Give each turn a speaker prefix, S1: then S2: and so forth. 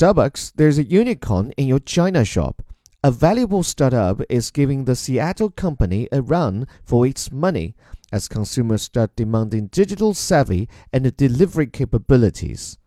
S1: Starbucks, there's a unicorn in your China shop. A valuable startup is giving the Seattle company a run for its money as consumers start demanding digital savvy and delivery capabilities.